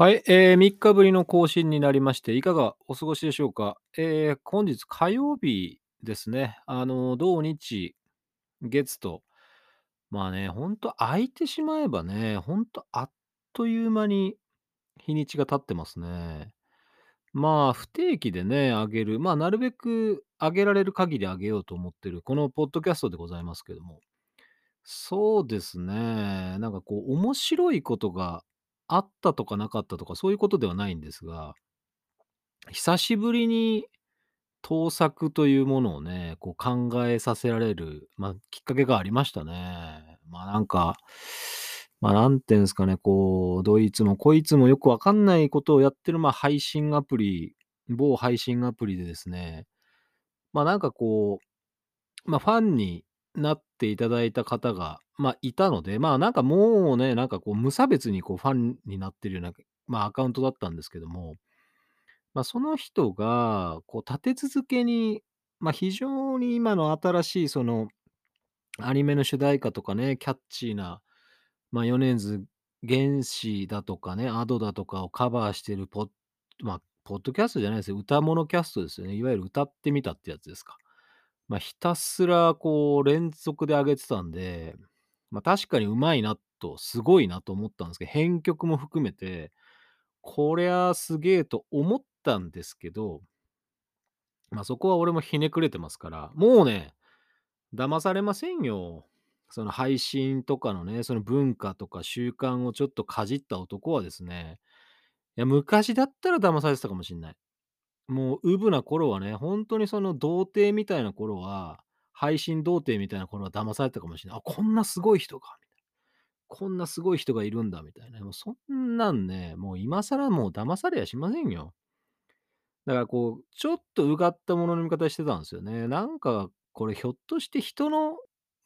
はい、えー、3日ぶりの更新になりまして、いかがお過ごしでしょうか？えー、本日火曜日ですね。あの、土日、月と、まあね、ほんと空いてしまえばね、ほんとあっという間に日にちが経ってますね。まあ、不定期でね、あげる、まあ、なるべくあげられる限りあげようと思ってる、このポッドキャストでございますけども。そうですね。なんかこう、面白いことがあったとかなかったとか、そういうことではないんですが、久しぶりに盗作というものをね、こう考えさせられる、まあ、きっかけがありましたね。まあ、なんか、まあ、なんていうんですかね、こう、どいつもこいつもよくわかんないことをやってる、まあ、配信アプリ、某配信アプリでですね、まあ、なんかこう、まあ、ファンになっていただいた方が、まあ、いたので、まあ、なんかもうね、なんかこう、無差別にこう、ファンになってるような、まあ、アカウントだったんですけども、まあ、その人が、こう、立て続けに、まあ、非常に今の新しいその、アニメの主題歌とかね、キャッチーな、まあ、米津玄師だとかね、アドだとかをカバーしてるポッまあ、ポッドキャストじゃないですよ、歌物キャストですよね。いわゆる歌ってみたってやつですか。ま、ひたすらこう連続で上げてたんで、ま、確かに上手いなと、すごいなと思ったんですけど、編曲も含めて、こりゃすげえと思ったんですけど、ま、そこは俺もひねくれてますから、もうね、騙されませんよ。その配信とかのね、その文化とか習慣をちょっとかじった男はですね、いや、昔だったら騙されてたかもしんない。もう、うぶな頃はね、ほんとにその童貞みたいな頃は、配信童貞みたいな頃は騙されたかもしれない。あ、こんなすごい人が、みたいな。こんなすごい人がいるんだみたいな。もうそんなんね、もう今更もう騙されやしませんよ。だからこう、ちょっとうがったものの見方してたんですよね。なんか、これひょっとして人の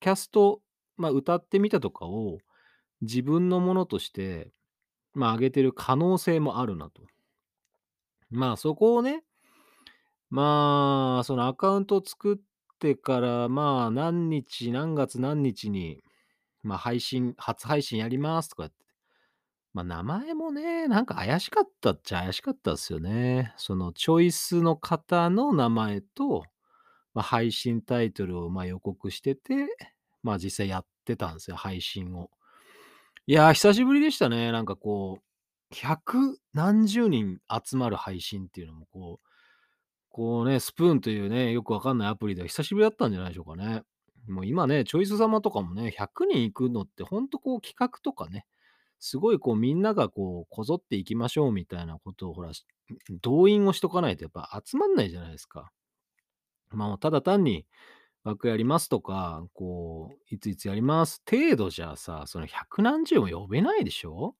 キャスト、まあ、歌ってみたとかを自分のものとして、まあ、上げてる可能性もあるなと。まあ、そこをね、まあ、そのアカウントを作ってから、まあ、何日、何月何日に、ま、配信初配信やりますとかって、まあ、名前もね、なんか怪しかったっちゃ怪しかったっすよね。そのチョイスの方の名前と、ま、配信タイトルを、ま、予告してて、まあ、実際やってたんですよ、配信を。いや、久しぶりでしたね。なんかこう、百何十人集まる配信っていうのもこうこうね、スプーンというね、よくわかんないアプリでは久しぶりだったんじゃないでしょうかね。もう今ね、チョイス様とかもね、100人行くのってほんとこう企画とかね、すごいこうみんながこうこぞっていきましょうみたいなことをほら、動員をしとかないとやっぱ集まんないじゃないですか。まあ、ただ単に枠やりますとか、こう、いついつやります程度じゃさ、その百何十も呼べないでしょ？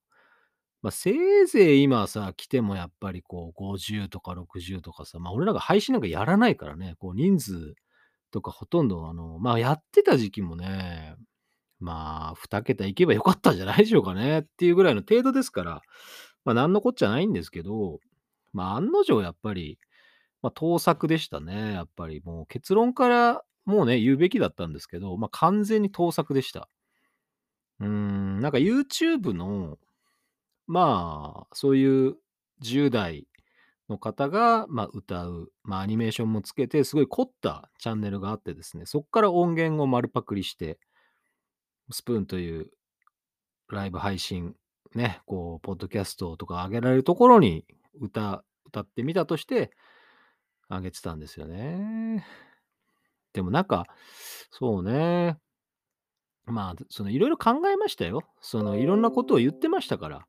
まあ、せいぜい今さ、来てもやっぱりこう50とか60とかさ、まあ、俺らが配信なんかやらないからね、こう人数とかほとんどあの、まあ、やってた時期もね、まあ、2桁いけばよかったんじゃないでしょうかねっていうぐらいの程度ですから、まあ、なんのこっちゃないんですけど、まあ、案の定やっぱり、まあ、盗作でしたね、やっぱりもう結論からもうね、言うべきだったんですけど、まあ、完全に盗作でした。うーん、なんか YouTube のまあ、そういう10代の方が、まあ、歌う、まあ、アニメーションもつけて、すごい凝ったチャンネルがあってですね、そっから音源を丸パクリして、スプーンというライブ配信、ね、こう、ポッドキャストとか上げられるところに歌歌ってみたとして上げてたんですよね。でもなんか、そうね、まあ、そのいろいろ考えましたよ。そのいろんなことを言ってましたから。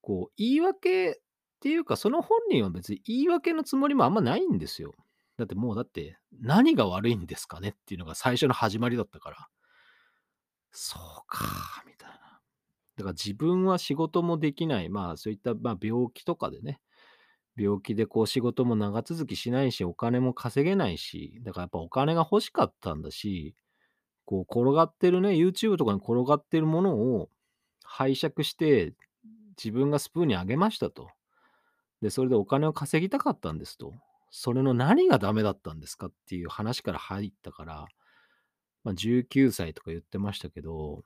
こう、言い訳っていうか、その本人は別に言い訳のつもりもあんまないんですよ。だってもうだって、何が悪いんですかねっていうのが最初の始まりだったから。そうか、みたいな。だから自分は仕事もできない、まあそういった、まあ、病気とかでね、病気でこう仕事も長続きしないし、お金も稼げないし、だからやっぱお金が欲しかったんだし、こう転がってるね、YouTube とかに転がってるものを拝借して自分がスプーンにあげましたと。で、それでお金を稼ぎたかったんですと。それの何がダメだったんですかっていう話から入ったから、まあ、19歳とか言ってましたけど、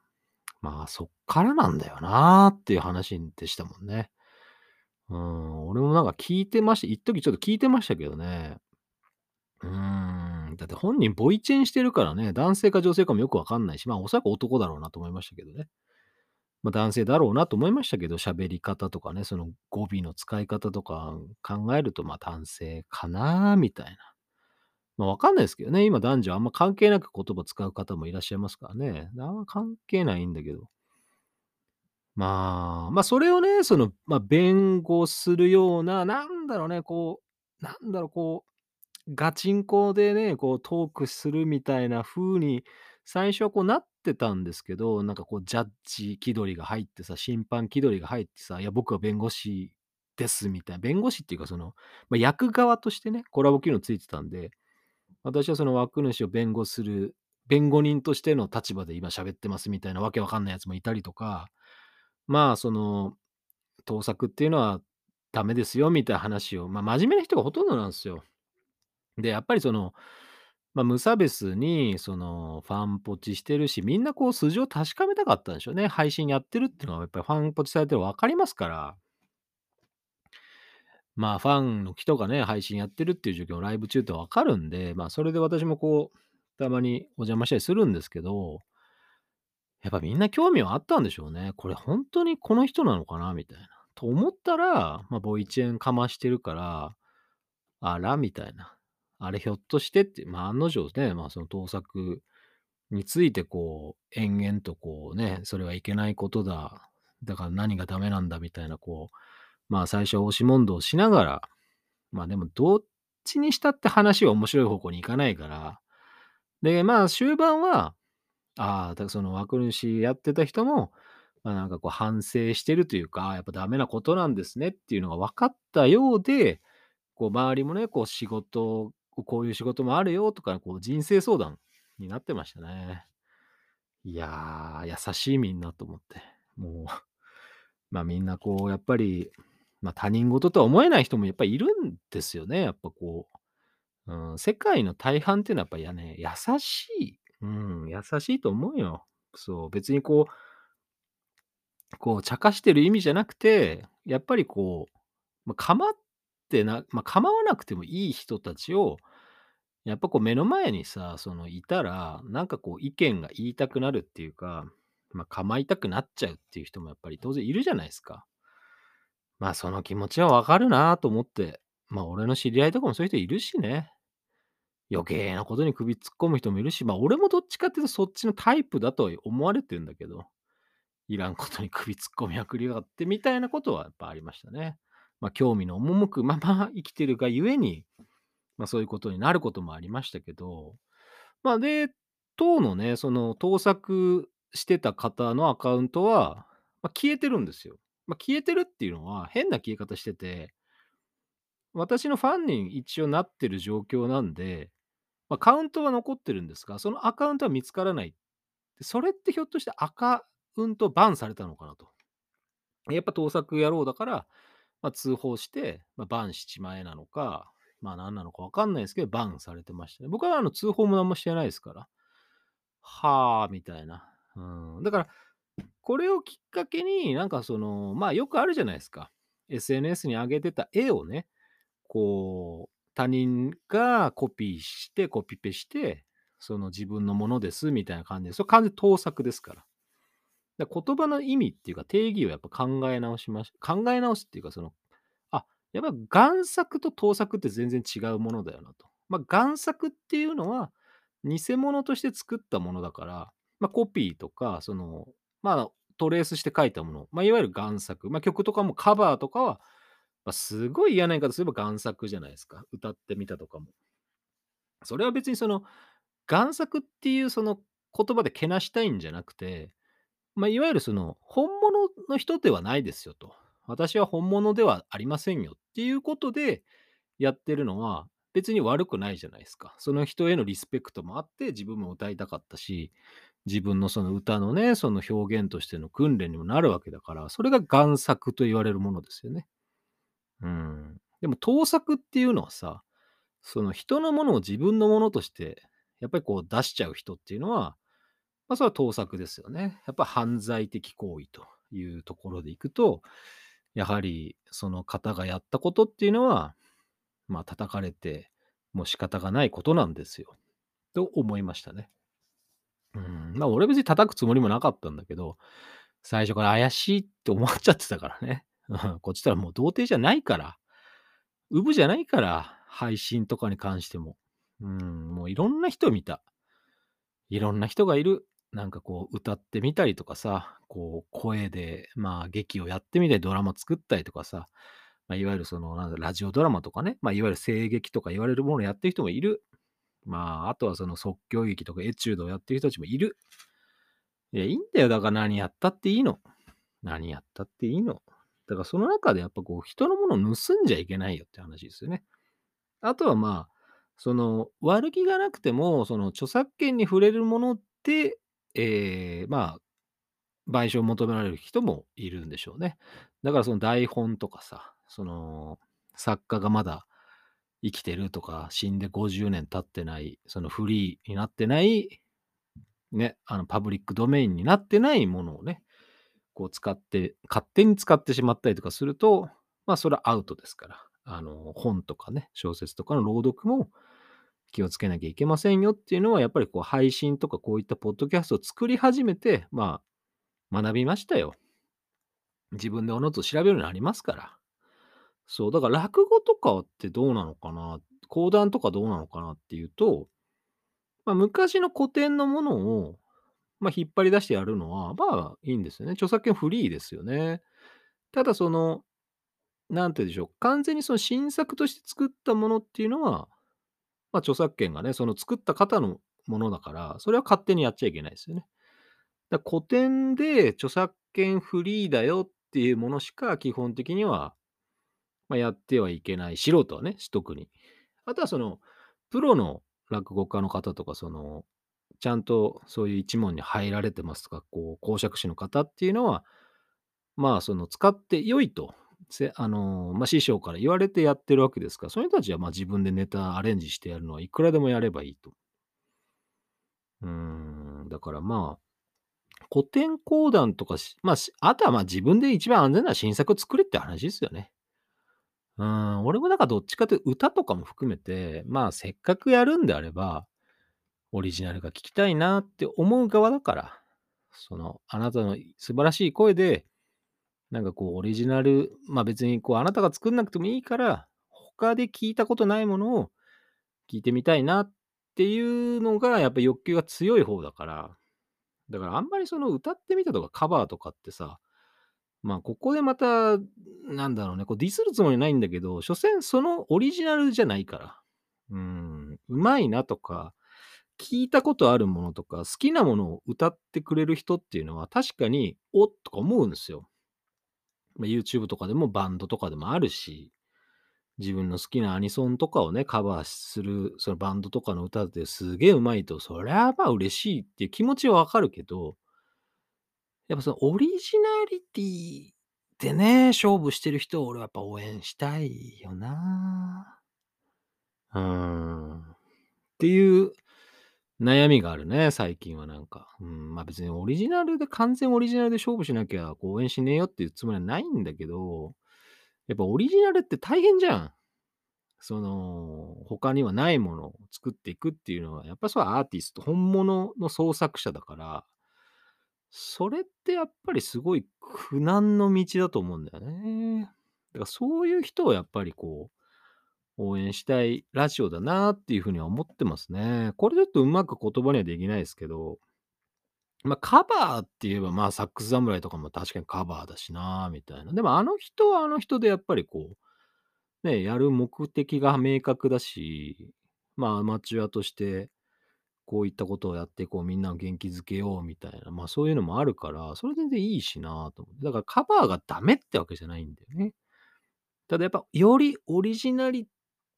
まあそっからなんだよなーっていう話でしたもんね。うん、俺もなんか聞いてました一時ちょっと聞いてましたけどね。うん、だって本人ボイチェンしてるからね、男性か女性かもよくわかんないし、まあ、おそらく男だろうなと思いましたけどね。ま、男性だろうなと思いましたけど、喋り方とかね、その語尾の使い方とか考えると、まあ、男性かなみたいな。まあ、わかんないですけどね、今男女あんま関係なく言葉使う方もいらっしゃいますからね。あんま関係ないんだけど。まあ、まあ、それをね、その、ま、弁護するような、なんだろうね、こう、なんだろう、こう、ガチンコでね、こうトークするみたいな風に、最初はこうなってたんですけど、なんかこうジャッジ気取りが入ってさ、審判気取りが入ってさ、いや僕は弁護士ですみたいな、弁護士っていうかその、まあ、役側としてね、コラボ機能ついてたんで、私はその枠主を弁護する、弁護人としての立場で今喋ってますみたいなわけわかんないやつもいたりとか、まあ、その、盗作っていうのはダメですよみたいな話を、まあ、真面目な人がほとんどなんですよ。で、やっぱりその、ま、無差別にそのファンポチしてるし、みんなこう素性確かめたかったんでしょうね。配信やってるっていうのはやっぱりファンポチされてる分かりますから。まあ、ファンの人がね、配信やってるっていう状況をライブ中って分かるんで、まあ、それで私もこう、たまにお邪魔したりするんですけどやっぱみんな興味はあったんでしょうね。これほんとにこの人なのかなみたいな。と思ったら、まあ、ボイチェンかましてるから、あら、みたいな。あれひょっとしてって、まあ、案の定ね、まあ、その盗作についてこう、延々とこうね、それはいけないことだ、だから何がダメなんだみたいなこう、まあ、最初は押し問答しながら、まあ、でもどっちにしたって話は面白い方向に行かないから、で、まあ、終盤はああ、その枠主やってた人も、まあ、なんかこう反省してるというか、やっぱダメなことなんですねっていうのが分かったようで、こう周りもね、こう仕事こういう仕事もあるよとか、こう人生相談になってましたね。いや、優しいみんなと思って。もう、まあ、みんなこうやっぱり、まあ、他人事とは思えない人もやっぱりいるんですよね、やっぱこう。うん、世界の大半っていうのはやっぱ、いやね、優しい。うん、優しいと思うよ。そう、別にこうこう茶化してる意味じゃなくて、やっぱりこう、ま、構ってなま、構わなくてもいい人たちを、やっぱこう目の前にさ、そのいたら、なんかこう意見が言いたくなるっていうか、ま、構いたくなっちゃうっていう人もやっぱり当然いるじゃないですか。まあ、その気持ちは分かるなと思って。まあ、俺の知り合いとかもそういう人いるしね。余計なことに首突っ込む人もいるし、まあ、俺もどっちかっていうとそっちのタイプだとは思われてるんだけど。いらんことに首突っ込みまくりやがってみたいなことはやっぱありましたね。ま、興味の赴くまま 生きてるがゆえに、ま、そういうことになることもありましたけど、まあ、で、当のね、その盗作してた方のアカウントは、ま、消えてるんですよ。ま、消えてるっていうのは変な消え方してて私のファンに一応なってる状況なんで、ま、カウントは残ってるんですが、そのアカウントは見つからない。それってひょっとしてアカウントバンされたのかなと。やっぱ盗作野郎だから、ま、通報して、ま、バンしちまえなのか、ま、なんなのか分かんないですけど、バンされてましたね。僕はあの通報も何もしてないですから。はあ、みたいな。うん。だから、これをきっかけに、なんかその、まあ、よくあるじゃないですか。SNS に上げてた絵をね、こう、他人がコピーして、コピペして、その自分のものですみたいな感じで、それ完全盗作ですから。言葉の意味っていうか、定義をやっぱ考え直しまし考え直すっていうか、その、あ、やっぱ贋作と盗作って全然違うものだよなと。まあ、贋作っていうのは、偽物として作ったものだから、まあ、コピーとか、その、まあ、トレースして書いたもの、まあ、いわゆる贋作、まあ、曲とかもカバーとかは、まあ、すごい嫌な言い方すれば贋作じゃないですか。歌ってみたとかも。それは別にその、贋作っていうその言葉でけなしたいんじゃなくて、まあ、いわゆるその、本物の人ではないですよと。私は本物ではありませんよっていうことでやってるのは、別に悪くないじゃないですか。その人へのリスペクトもあって、自分も歌いたかったし、自分のその歌のね、その表現としての訓練にもなるわけだから、それが贋作と言われるものですよね。うん。でも盗作っていうのはさ、その人のものを自分のものとして、やっぱりこう出しちゃう人っていうのは、まあ、それは盗作ですよね。やっぱ犯罪的行為というところでいくと、やはりその方がやったことっていうのは、まあ叩かれてもう仕方がないことなんですよ。と思いましたね。うん、まあ俺別に叩くつもりもなかったんだけど、最初から怪しいって思っちゃってたからね。こっちとらもう童貞じゃないから、ウブじゃないから、配信とかに関しても。うん、もういろんな人見た。いろんな人がいる。なんかこう歌ってみたりとかさ、こう声で、まあ劇をやってみたり、ドラマ作ったりとかさ、まあ、いわゆるその、なんだ、ラジオドラマとかね、まあいわゆる声劇とか言われるものをやってる人もいる。まあ、あとはその即興劇とかエチュードをやってる人たちもいる。いや、いいんだよ。だから何やったっていいの。何やったっていいの。だからその中でやっぱこう人のものを盗んじゃいけないよって話ですよね。あとはまあ、その悪気がなくても、その著作権に触れるものって、えー、まあ、賠償を求められる人もいるんでしょうね。だからその台本とかさ、その作家がまだ生きてるとか、死んで50年経ってない、そのフリーになってない、ね、あのパブリックドメインになってないものをね、こう使って、勝手に使ってしまったりとかすると、まあそれはアウトですから、あの本とかね、小説とかの朗読も気をつけなきゃいけませんよっていうのは、やっぱりこう配信とかこういったポッドキャストを作り始めて、まあ学びましたよ。自分でおのずと調べるようになりますから。そう、だから落語とかってどうなのかな、講談とかどうなのかなっていうと、まあ、昔の古典のものを、まあ、引っ張り出してやるのは、まあいいんですよね。著作権フリーですよね。ただその、なんて言うんでしょう、完全にその新作として作ったものっていうのは、まあ、著作権がね、その作った方のものだから、それは勝手にやっちゃいけないですよね。だ古典で著作権フリーだよっていうものしか基本的にはまあ、やってはいけない。素人はね、特に。あとはその、プロの落語家の方とか、その、ちゃんとそういう一問に入られてますとか、こう、講釈師の方っていうのは、まあ、その、使って良いと、せあのまあ、師匠から言われてやってるわけですから、その人たちはまあ自分でネタアレンジしてやるのはいくらでもやればいいと。うん、だからまあ、古典講談とかまあ、あとはまあ自分で一番安全な新作を作れって話ですよね。うん、俺もなんかどっちかというと歌とかも含めて、まあせっかくやるんであれば、オリジナルが聞きたいなって思う側だから、その、あなたの素晴らしい声で、なんかこうオリジナル、まあ別にこうあなたが作んなくてもいいから、他で聞いたことないものを聞いてみたいなっていうのがやっぱ欲求が強い方だから、だからあんまりその歌ってみたとかカバーとかってさ、まあ、ここでまた、なんだろうね、こうディスるつもりないんだけど、所詮そのオリジナルじゃないから。うん、うまいなとか、聞いたことあるものとか、好きなものを歌ってくれる人っていうのは確かに、おっとか思うんですよ。まあ、YouTube とかでもバンドとかでもあるし、自分の好きなアニソンとかをね、カバーする、そのバンドとかの歌ですげえうまいと、そりゃまあ嬉しいっていう気持ちはわかるけど、やっぱそのオリジナリティでね、勝負してる人を俺はやっぱ応援したいよな。うん。っていう悩みがあるね、最近はなんか。うん、まあ別にオリジナルで、完全オリジナルで勝負しなきゃ応援しねえよっていうつもりはないんだけど、やっぱオリジナルって大変じゃん。その、他にはないものを作っていくっていうのは、やっぱそれはアーティスト、本物の創作者だから、それってやっぱりすごい苦難の道だと思うんだよね。だからそういう人をやっぱりこう、応援したいラジオだなっていうふうには思ってますね。これちょっとうまく言葉にはできないですけど、まあカバーって言えばまあサックス侍とかも確かにカバーだしなみたいな。でもあの人はあの人でやっぱりこう、ね、やる目的が明確だし、まあアマチュアとしてこういったことをやって、こうみんなを元気づけようみたいな、まあそういうのもあるから、それ全然いいしなと思って。だからカバーがダメってわけじゃないんだよね。ただやっぱ、よりオリジナリ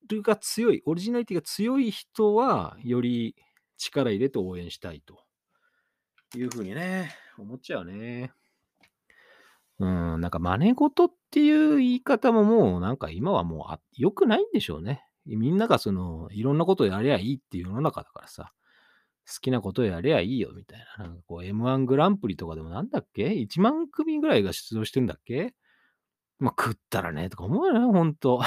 ティが強い、オリジナリティが強い人は、より力入れて応援したいというふうにね、思っちゃうね。うん、なんか真似事っていう言い方ももうなんか今はもう良くないんでしょうね。みんながそのいろんなことやりゃいいっていう世の中だからさ。好きなことやればいいよみたいな。なんかこう M1 グランプリとかでもなんだっけ ?1 万組ぐらいが出場してんだっけ？ま、食ったらねとか思うよね、ほんと。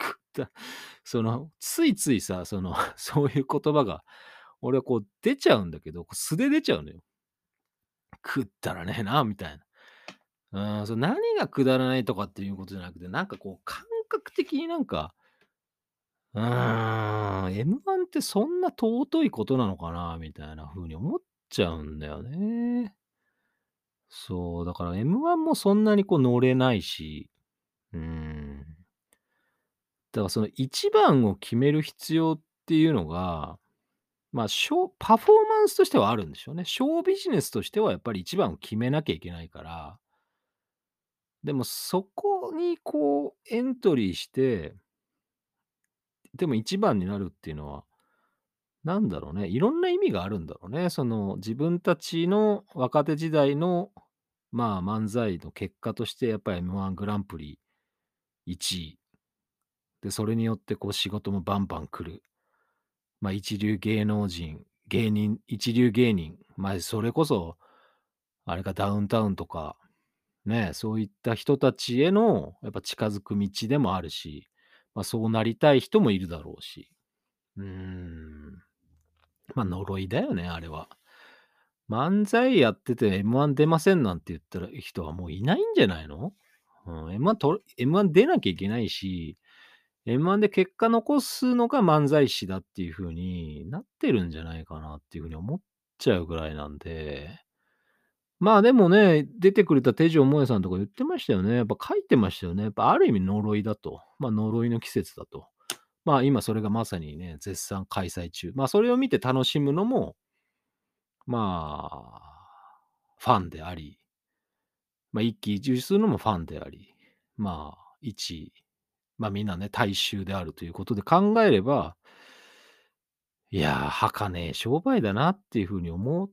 食 た その、ついついさ、その、そういう言葉が、俺はこう出ちゃうんだけど、素で出ちゃうのよ。食ったらねえなみたいな。うん、そ、何がくだらないとかっていうことじゃなくて、なんかこう感覚的になんかうーん、M1 ってそんな尊いことなのかなみたいな風に思っちゃうんだよね。そう、だから M1 もそんなにこう乗れないし、うん。だからその一番を決める必要っていうのが、まあ、ショーパフォーマンスとしてはあるんでしょうね。ショービジネスとしてはやっぱり一番を決めなきゃいけないから、でもそこにこうエントリーして、でも一番になるっていうのは、なんだろうね、いろんな意味があるんだろうね。その自分たちの若手時代の、まあ、漫才の結果としてやっぱり M1 グランプリ1位。で、それによってこう仕事もバンバン来る。まあ、一流芸能人、芸人、一流芸人、まあ、それこそ、あれかダウンタウンとか、ね、そういった人たちへのやっぱ近づく道でもあるし、まあ、そうなりたい人もいるだろうし。うーん。まあ、呪いだよね、あれは。漫才やってて M1 出ませんなんて言ったら人はもういないんじゃないの？うん、M1 と M1 出なきゃいけないし、M1 で結果残すのが漫才師だっていう風になってるんじゃないかなっていう風に思っちゃうぐらいなんで。まあ、でもね、出てくれた手錠萌さんとか言ってましたよね。やっぱ書いてましたよね。やっぱある意味呪いだと。まあ、呪いの季節だと。まあ、今それがまさにね、絶賛開催中。まあ、それを見て楽しむのも、まあ、ファンであり、まあ、一喜一憂するのもファンであり、まあ、一まあ、みんなね、大衆であるということで考えれば、いやー、儚え商売だなっていう風に思っ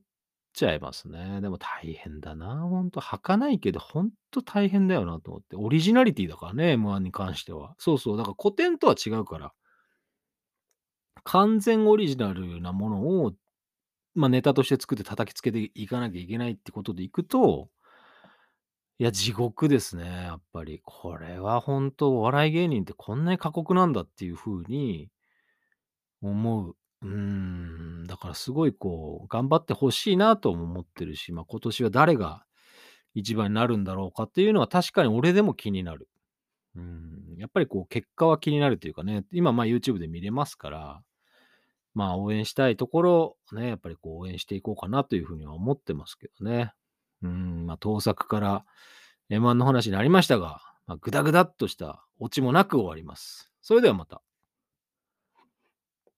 ちゃいますね。でも大変だな、ほんと。儚いけど、ほんと大変だよなと思って。オリジナリティだからね、M1 に関しては。そうそう、だから古典とは違うから。完全オリジナルなものを、まあ、ネタとして作って叩きつけていかなきゃいけないってことでいくと、いや、地獄ですね、やっぱり。これはほんとお笑い芸人ってこんなに過酷なんだっていう風に思う。うーん、だからすごいこう、頑張って欲しいなとも思ってるし、まあ、今年は誰が一番になるんだろうかっていうのは確かに俺でも気になる。うん、やっぱりこう結果は気になるというかね、今、まあ、YouTube で見れますから、まあ、応援したいところ、ね、やっぱりこう応援していこうかなという風には思ってますけどね。うん、まあ、盗作から M1 の話になりましたが、まあ、グダグダっとしたオチもなく終わります。それではまた。